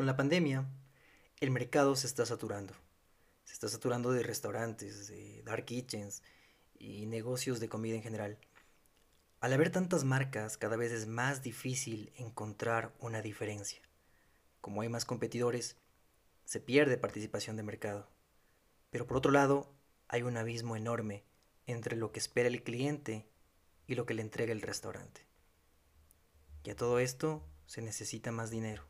Con la pandemia, el mercado se está saturando. Se está saturando de restaurantes, de dark kitchens y negocios de comida en general. Al haber tantas marcas, cada vez es más difícil encontrar una diferencia. Como hay más competidores, se pierde participación de mercado. Pero por otro lado, hay un abismo enorme entre lo que espera el cliente y lo que le entrega el restaurante. Y a todo esto se necesita más dinero.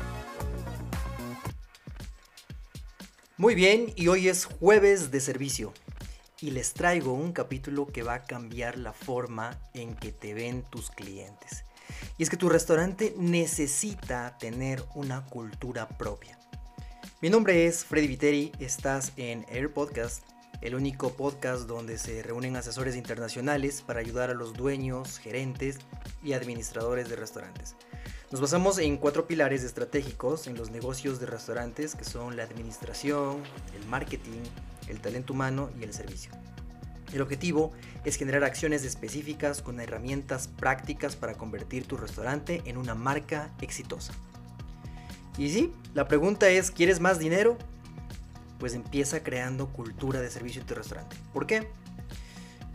Muy bien, y hoy es jueves de servicio. Y les traigo un capítulo que va a cambiar la forma en que te ven tus clientes. Y es que tu restaurante necesita tener una cultura propia. Mi nombre es Freddy Viteri, estás en Air Podcast, el único podcast donde se reúnen asesores internacionales para ayudar a los dueños, gerentes y administradores de restaurantes. Nos basamos en cuatro pilares estratégicos en los negocios de restaurantes que son la administración, el marketing, el talento humano y el servicio. El objetivo es generar acciones específicas con herramientas prácticas para convertir tu restaurante en una marca exitosa. Y sí, la pregunta es, ¿quieres más dinero? Pues empieza creando cultura de servicio en tu restaurante. ¿Por qué?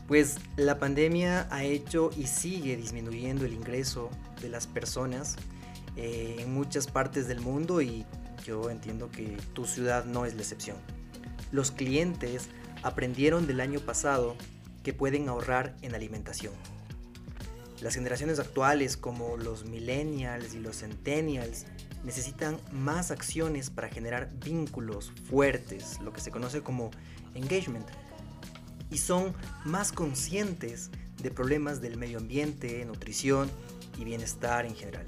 Pues la pandemia ha hecho y sigue disminuyendo el ingreso de las personas eh, en muchas partes del mundo y yo entiendo que tu ciudad no es la excepción. Los clientes aprendieron del año pasado que pueden ahorrar en alimentación. Las generaciones actuales como los millennials y los centennials necesitan más acciones para generar vínculos fuertes, lo que se conoce como engagement, y son más conscientes de problemas del medio ambiente, nutrición y bienestar en general.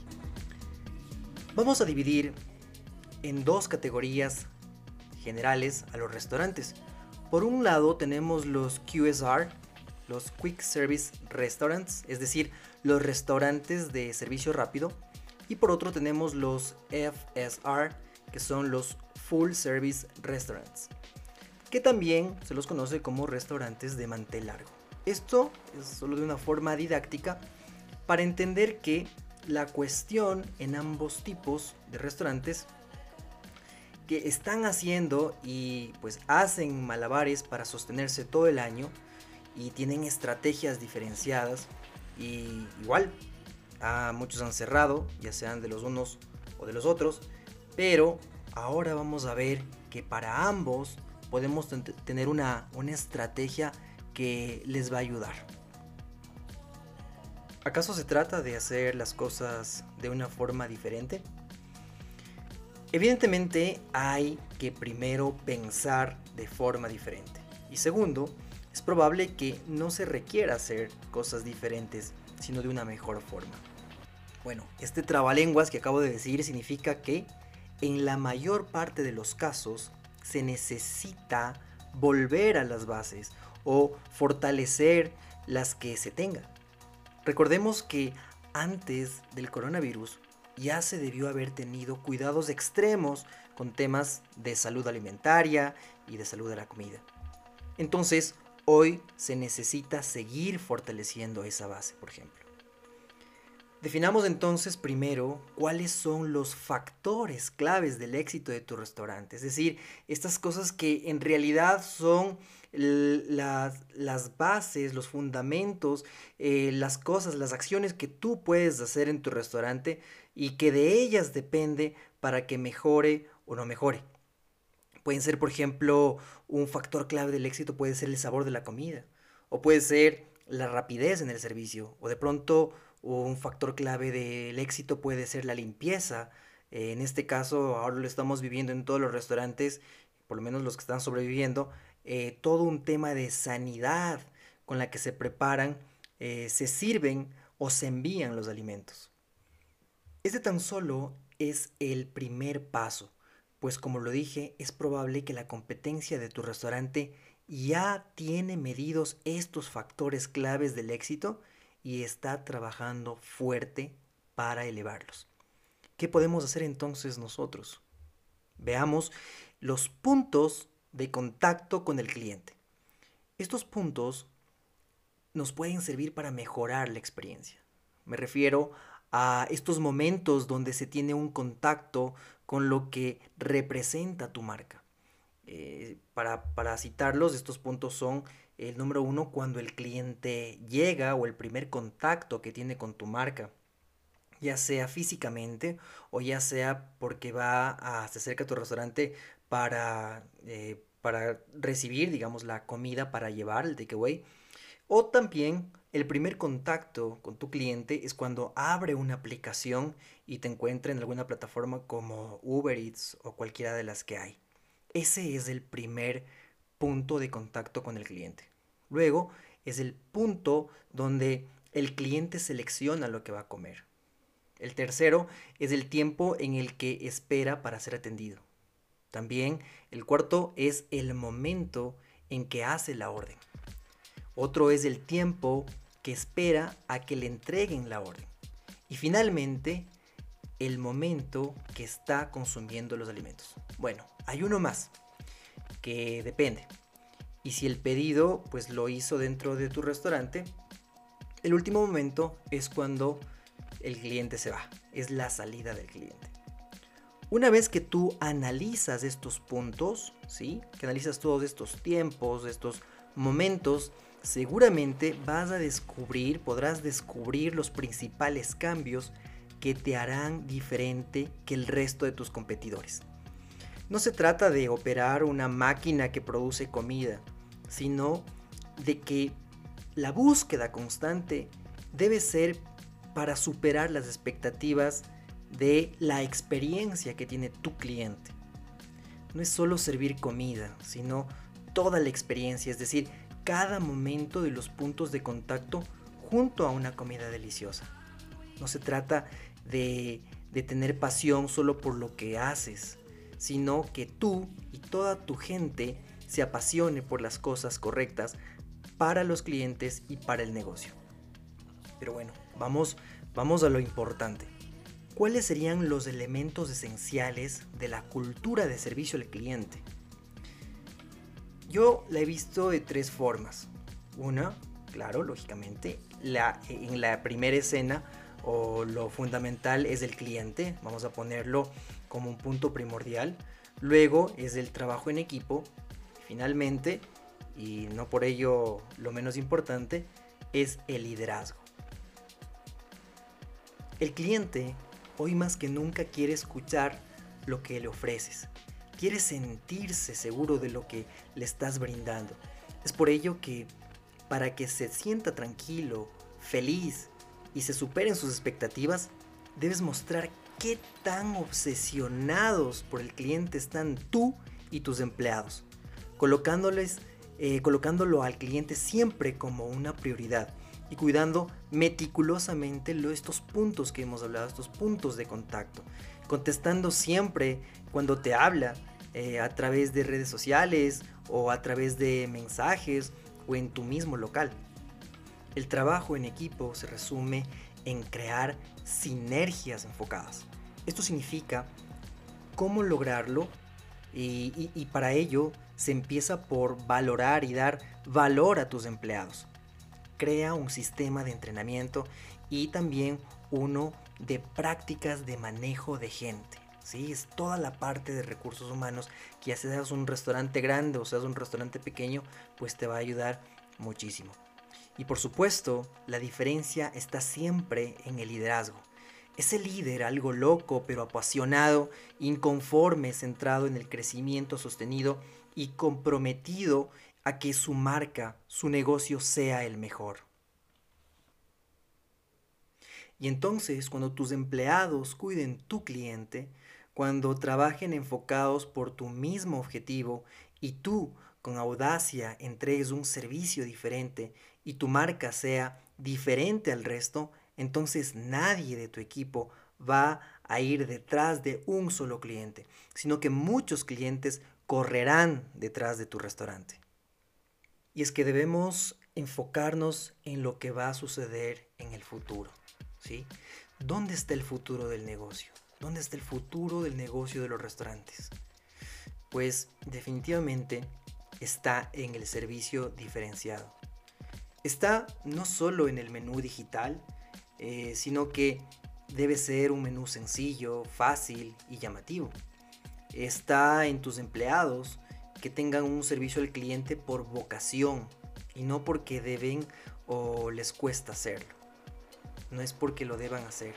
Vamos a dividir en dos categorías generales a los restaurantes. Por un lado tenemos los QSR, los Quick Service Restaurants, es decir, los restaurantes de servicio rápido. Y por otro tenemos los FSR, que son los Full Service Restaurants, que también se los conoce como restaurantes de mantel largo. Esto es solo de una forma didáctica para entender que la cuestión en ambos tipos de restaurantes que están haciendo y pues hacen malabares para sostenerse todo el año y tienen estrategias diferenciadas y igual a muchos han cerrado ya sean de los unos o de los otros pero ahora vamos a ver que para ambos podemos tener una, una estrategia que les va a ayudar ¿Acaso se trata de hacer las cosas de una forma diferente? Evidentemente hay que primero pensar de forma diferente. Y segundo, es probable que no se requiera hacer cosas diferentes, sino de una mejor forma. Bueno, este trabalenguas que acabo de decir significa que en la mayor parte de los casos se necesita volver a las bases o fortalecer las que se tengan. Recordemos que antes del coronavirus ya se debió haber tenido cuidados extremos con temas de salud alimentaria y de salud de la comida. Entonces, hoy se necesita seguir fortaleciendo esa base, por ejemplo. Definamos entonces primero cuáles son los factores claves del éxito de tu restaurante, es decir, estas cosas que en realidad son las, las bases, los fundamentos, eh, las cosas, las acciones que tú puedes hacer en tu restaurante y que de ellas depende para que mejore o no mejore. Pueden ser, por ejemplo, un factor clave del éxito puede ser el sabor de la comida, o puede ser la rapidez en el servicio, o de pronto un factor clave del éxito puede ser la limpieza. En este caso, ahora lo estamos viviendo en todos los restaurantes, por lo menos los que están sobreviviendo, eh, todo un tema de sanidad con la que se preparan, eh, se sirven o se envían los alimentos. Es de tan solo es el primer paso, pues como lo dije, es probable que la competencia de tu restaurante ya tiene medidos estos factores claves del éxito y está trabajando fuerte para elevarlos. ¿Qué podemos hacer entonces nosotros? Veamos los puntos de contacto con el cliente. Estos puntos nos pueden servir para mejorar la experiencia. Me refiero a estos momentos donde se tiene un contacto con lo que representa tu marca. Eh, para, para citarlos, estos puntos son el número uno cuando el cliente llega o el primer contacto que tiene con tu marca, ya sea físicamente o ya sea porque va a se acerca a tu restaurante para, eh, para recibir, digamos, la comida para llevar, el takeaway. O también el primer contacto con tu cliente es cuando abre una aplicación y te encuentra en alguna plataforma como Uber Eats o cualquiera de las que hay. Ese es el primer punto de contacto con el cliente. Luego es el punto donde el cliente selecciona lo que va a comer. El tercero es el tiempo en el que espera para ser atendido. También el cuarto es el momento en que hace la orden. Otro es el tiempo que espera a que le entreguen la orden. Y finalmente, el momento que está consumiendo los alimentos. Bueno, hay uno más depende. Y si el pedido pues lo hizo dentro de tu restaurante, el último momento es cuando el cliente se va, es la salida del cliente. Una vez que tú analizas estos puntos, ¿sí? Que analizas todos estos tiempos, estos momentos, seguramente vas a descubrir, podrás descubrir los principales cambios que te harán diferente que el resto de tus competidores. No se trata de operar una máquina que produce comida, sino de que la búsqueda constante debe ser para superar las expectativas de la experiencia que tiene tu cliente. No es solo servir comida, sino toda la experiencia, es decir, cada momento de los puntos de contacto junto a una comida deliciosa. No se trata de, de tener pasión solo por lo que haces, sino que tú y toda tu gente se apasione por las cosas correctas para los clientes y para el negocio. Pero bueno, vamos, vamos a lo importante. ¿Cuáles serían los elementos esenciales de la cultura de servicio al cliente? Yo la he visto de tres formas. Una, claro, lógicamente, la, en la primera escena o lo fundamental es el cliente, vamos a ponerlo como un punto primordial. Luego es el trabajo en equipo. Finalmente, y no por ello lo menos importante, es el liderazgo. El cliente hoy más que nunca quiere escuchar lo que le ofreces. Quiere sentirse seguro de lo que le estás brindando. Es por ello que para que se sienta tranquilo, feliz y se superen sus expectativas, debes mostrar qué tan obsesionados por el cliente están tú y tus empleados, colocándoles, eh, colocándolo al cliente siempre como una prioridad y cuidando meticulosamente estos puntos que hemos hablado, estos puntos de contacto, contestando siempre cuando te habla eh, a través de redes sociales o a través de mensajes o en tu mismo local. El trabajo en equipo se resume en crear sinergias enfocadas. Esto significa cómo lograrlo y, para ello se empieza por valorar y dar valor a tus empleados. Crea un sistema de entrenamiento y también uno de prácticas de manejo de gente. ¿sí? Es toda la parte de recursos humanos que ya seas un restaurante grande o seas un restaurante pequeño, pues te va a ayudar muchísimo. Y por supuesto, la diferencia está siempre en el liderazgo. Ese líder, algo loco pero apasionado, inconforme, centrado en el crecimiento sostenido y comprometido a que su marca, su negocio sea el mejor. Y entonces, cuando tus empleados cuiden tu cliente, cuando trabajen enfocados por tu mismo objetivo y tú con audacia entregues un servicio diferente y tu marca sea diferente al resto, entonces nadie de tu equipo va a ir detrás de un solo cliente, sino que muchos clientes correrán detrás de tu restaurante. Y es que debemos enfocarnos en lo que va a suceder en el futuro, ¿sí? ¿Dónde está el futuro del negocio? ¿Dónde está el futuro del negocio de los restaurantes? Pues definitivamente está en el servicio diferenciado. Está no solo en el menú digital, eh, sino que debe ser un menú sencillo, fácil y llamativo. Está en tus empleados que tengan un servicio al cliente por vocación y no porque deben o les cuesta hacerlo. No es porque lo deban hacer,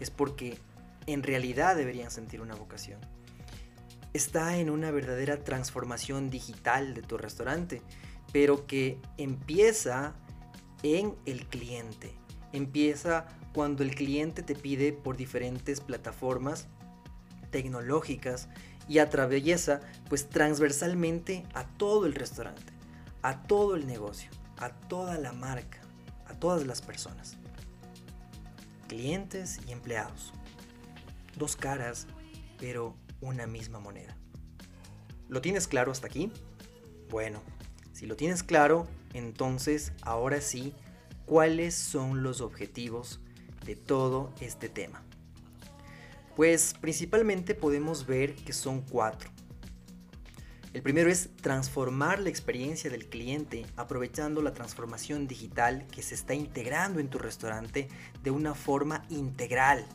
es porque en realidad deberían sentir una vocación. Está en una verdadera transformación digital de tu restaurante, pero que empieza en el cliente. Empieza cuando el cliente te pide por diferentes plataformas tecnológicas y atraviesa pues transversalmente a todo el restaurante, a todo el negocio, a toda la marca, a todas las personas. Clientes y empleados. Dos caras, pero una misma moneda. ¿Lo tienes claro hasta aquí? Bueno, si lo tienes claro, entonces ahora sí, ¿cuáles son los objetivos de todo este tema? Pues principalmente podemos ver que son cuatro. El primero es transformar la experiencia del cliente aprovechando la transformación digital que se está integrando en tu restaurante de una forma integral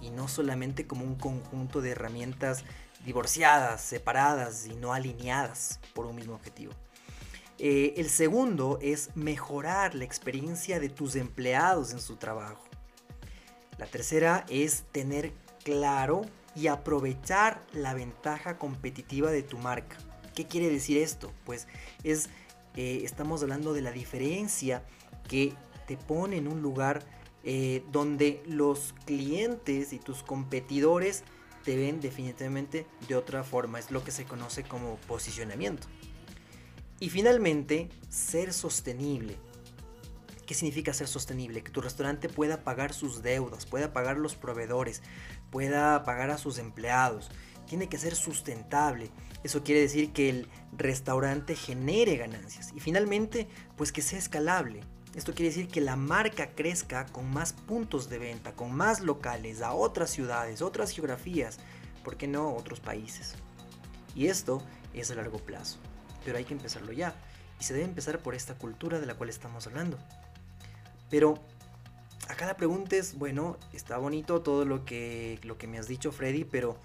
y no solamente como un conjunto de herramientas divorciadas, separadas y no alineadas por un mismo objetivo. Eh, el segundo es mejorar la experiencia de tus empleados en su trabajo. La tercera es tener claro y aprovechar la ventaja competitiva de tu marca. ¿Qué quiere decir esto? Pues es, eh, estamos hablando de la diferencia que te pone en un lugar eh, donde los clientes y tus competidores te ven definitivamente de otra forma. Es lo que se conoce como posicionamiento. Y finalmente, ser sostenible. ¿Qué significa ser sostenible? Que tu restaurante pueda pagar sus deudas, pueda pagar los proveedores, pueda pagar a sus empleados. Tiene que ser sustentable. Eso quiere decir que el restaurante genere ganancias. Y finalmente, pues que sea escalable. Esto quiere decir que la marca crezca con más puntos de venta, con más locales, a otras ciudades, otras geografías, ¿por qué no otros países? Y esto es a largo plazo, pero hay que empezarlo ya. Y se debe empezar por esta cultura de la cual estamos hablando. Pero acá la pregunta es, bueno, está bonito todo lo que, lo que me has dicho Freddy, pero,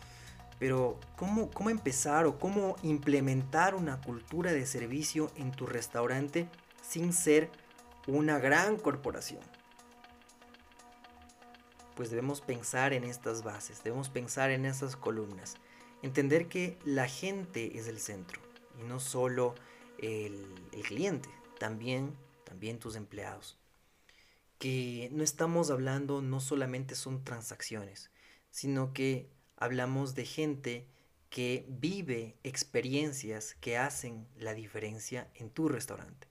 pero ¿cómo, ¿cómo empezar o cómo implementar una cultura de servicio en tu restaurante sin ser una gran corporación? Pues debemos pensar en estas bases, debemos pensar en esas columnas, entender que la gente es el centro no solo el, el cliente, también, también tus empleados que no estamos hablando, no solamente son transacciones, sino que hablamos de gente que vive experiencias que hacen la diferencia en tu restaurante.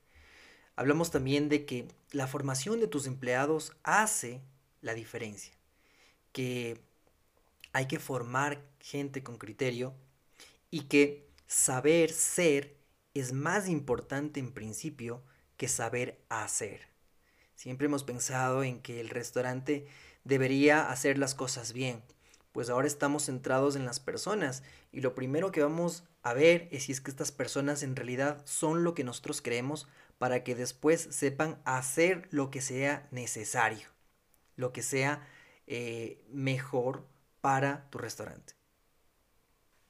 Hablamos también de que la formación de tus empleados hace la diferencia, que hay que formar gente con criterio y que saber ser es más importante en principio que saber hacer. Siempre hemos pensado en que el restaurante debería hacer las cosas bien, pues ahora estamos centrados en las personas y lo primero que vamos a ver es si es que estas personas en realidad son lo que nosotros creemos para que después sepan hacer lo que sea necesario, lo que sea eh, mejor para tu restaurante.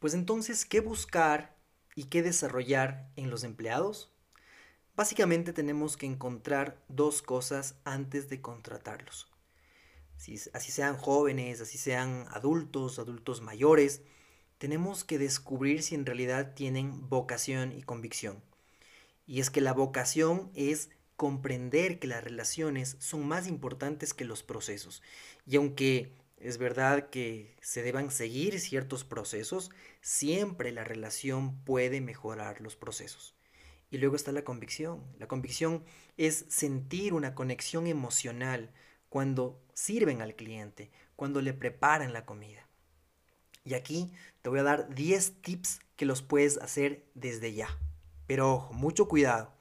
Pues entonces, ¿qué buscar y qué desarrollar en los empleados? Básicamente tenemos que encontrar dos cosas antes de contratarlos. así sean jóvenes, así sean adultos, adultos mayores, tenemos que descubrir si en realidad tienen vocación y convicción. Y es que la vocación es comprender que las relaciones son más importantes que los procesos. Y aunque es verdad que se deban seguir ciertos procesos, siempre la relación puede mejorar los procesos. Y luego está la convicción. La convicción es sentir una conexión emocional cuando sirven al cliente, cuando le preparan la comida. Y aquí te voy a dar 10 tips que los puedes hacer desde ya. Pero ojo, mucho cuidado,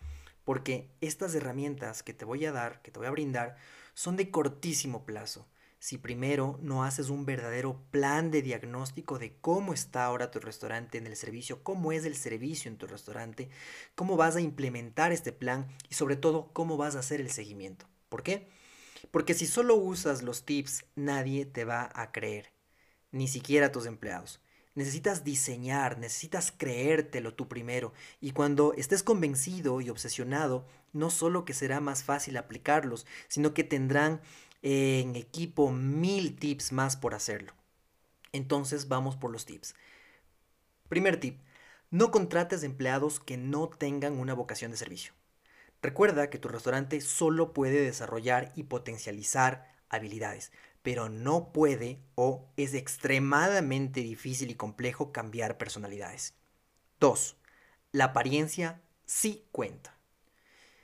porque estas herramientas que te voy a dar, que te voy a brindar, son de cortísimo plazo. Si primero no haces un verdadero plan de diagnóstico de cómo está ahora tu restaurante en el servicio, cómo es el servicio en tu restaurante, cómo vas a implementar este plan y sobre todo cómo vas a hacer el seguimiento. ¿Por qué? Porque si solo usas los tips, nadie te va a creer, ni siquiera tus empleados. Necesitas diseñar, necesitas creértelo tú primero. Y cuando estés convencido y obsesionado, no solo que será más fácil aplicarlos, sino que tendrán en equipo mil tips más por hacerlo. Entonces vamos por los tips. Primer tip, no contrates empleados que no tengan una vocación de servicio. Recuerda que tu restaurante solo puede desarrollar y potencializar habilidades, pero no puede o es extremadamente difícil y complejo cambiar personalidades. 2. La apariencia sí cuenta.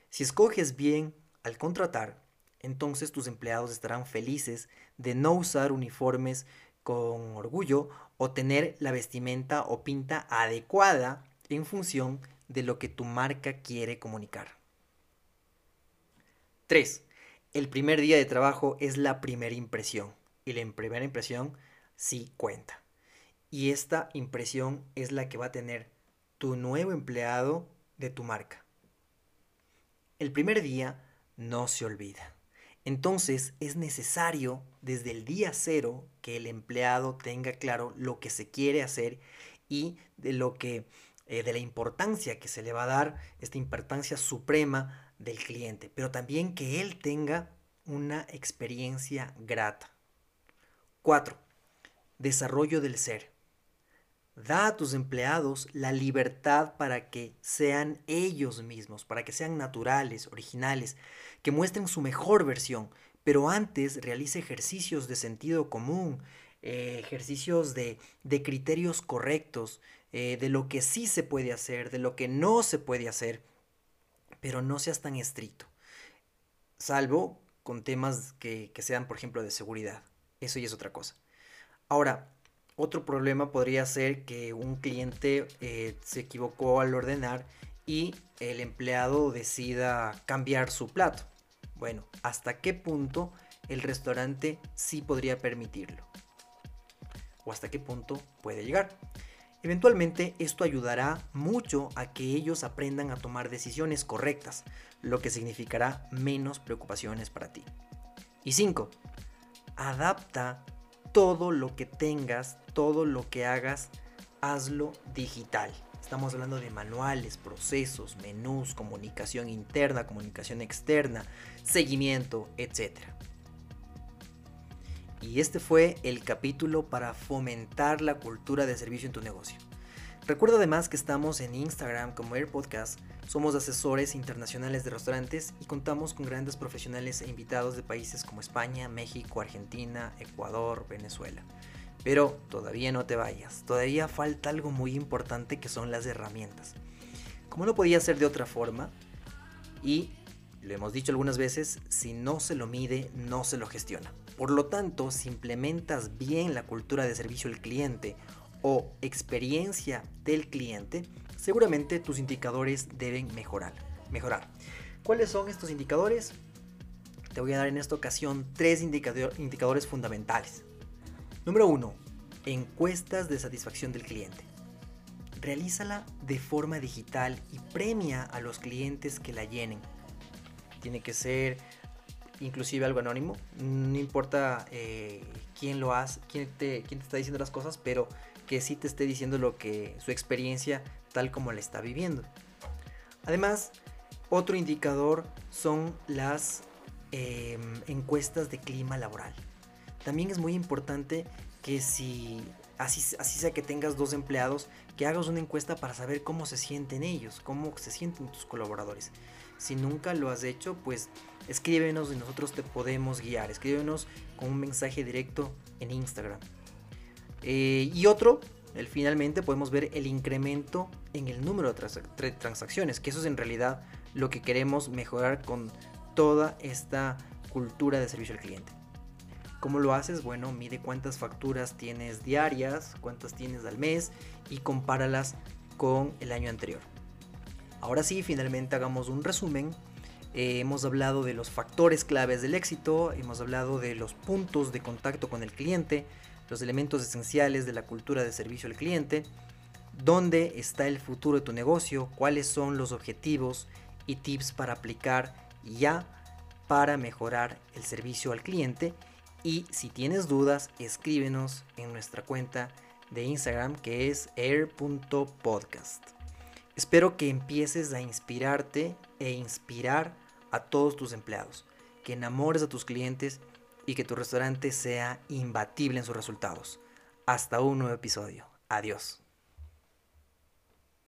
Si escoges bien al contratar, entonces tus empleados estarán felices de no usar uniformes con orgullo o tener la vestimenta o pinta adecuada en función de lo que tu marca quiere comunicar. 3. El primer día de trabajo es la primera impresión y la primera impresión sí cuenta. Y esta impresión es la que va a tener tu nuevo empleado de tu marca. El primer día no se olvida. Entonces es necesario desde el día cero que el empleado tenga claro lo que se quiere hacer y de lo que eh, de la importancia que se le va a dar, esta importancia suprema del cliente, pero también que él tenga una experiencia grata. 4. Desarrollo del ser. Da a tus empleados la libertad para que sean ellos mismos, para que sean naturales, originales, que muestren su mejor versión, pero antes realice ejercicios de sentido común, eh, ejercicios de, criterios correctos, eh, de lo que sí se puede hacer, de lo que no se puede hacer pero no seas tan estricto. Salvo con temas que, sean, por ejemplo, de seguridad. Eso ya es otra cosa. Ahora, otro problema podría ser que un cliente eh, se equivocó al ordenar y el empleado decida cambiar su plato. Bueno, ¿hasta qué punto el restaurante sí podría permitirlo? ¿O hasta qué punto puede llegar? Eventualmente esto ayudará mucho a que ellos aprendan a tomar decisiones correctas, lo que significará menos preocupaciones para ti. Y 5. Adapta todo lo que tengas, todo lo que hagas, hazlo digital. Estamos hablando de manuales, procesos, menús, comunicación interna, comunicación externa, seguimiento, etc. Y este fue el capítulo para fomentar la cultura de servicio en tu negocio. Recuerda además que estamos en Instagram como Air Podcast, somos asesores internacionales de restaurantes y contamos con grandes profesionales e invitados de países como España, México, Argentina, Ecuador, Venezuela. Pero todavía no te vayas, todavía falta algo muy importante que son las herramientas. Como no podía ser de otra forma, y lo hemos dicho algunas veces, si no se lo mide, no se lo gestiona. Por lo tanto, si implementas bien la cultura de servicio al cliente o experiencia del cliente, seguramente tus indicadores deben mejorar. mejorar. ¿Cuáles son estos indicadores? Te voy a dar en esta ocasión tres indicadores fundamentales. Número uno, encuestas de satisfacción del cliente. Realízala de forma digital y premia a los clientes que la llenen. Tiene que ser inclusive algo anónimo. No importa eh, quién lo hace, quién te, quién te está diciendo las cosas, pero que sí te esté diciendo lo que su experiencia tal como la está viviendo. Además, otro indicador son las em, encuestas de clima laboral. También es muy importante que si así, sea que tengas dos empleados, que hagas una encuesta para saber cómo se sienten ellos, cómo se sienten tus colaboradores. Si nunca lo has hecho, pues escríbenos y nosotros te podemos guiar. Escríbenos con un mensaje directo en Instagram. Eh, y otro, finalmente podemos ver el incremento en el número de transacciones, que eso es en realidad lo que queremos mejorar con toda esta cultura de servicio al cliente. ¿Cómo lo haces? Bueno, mide cuántas facturas tienes diarias, cuántas tienes al mes y compáralas con el año anterior. Ahora sí, finalmente hagamos un resumen. Eh, hemos hablado de los factores claves del éxito, hemos hablado de los puntos de contacto con el cliente, los elementos esenciales de la cultura de servicio al cliente, dónde está el futuro de tu negocio, cuáles son los objetivos y tips para aplicar ya para mejorar el servicio al cliente. Y si tienes dudas, escríbenos en nuestra cuenta de Instagram que es air.podcast. Espero que empieces a inspirarte e inspirar a todos tus empleados, que enamores a tus clientes y que tu restaurante sea imbatible en sus resultados. Hasta un nuevo episodio. Adiós.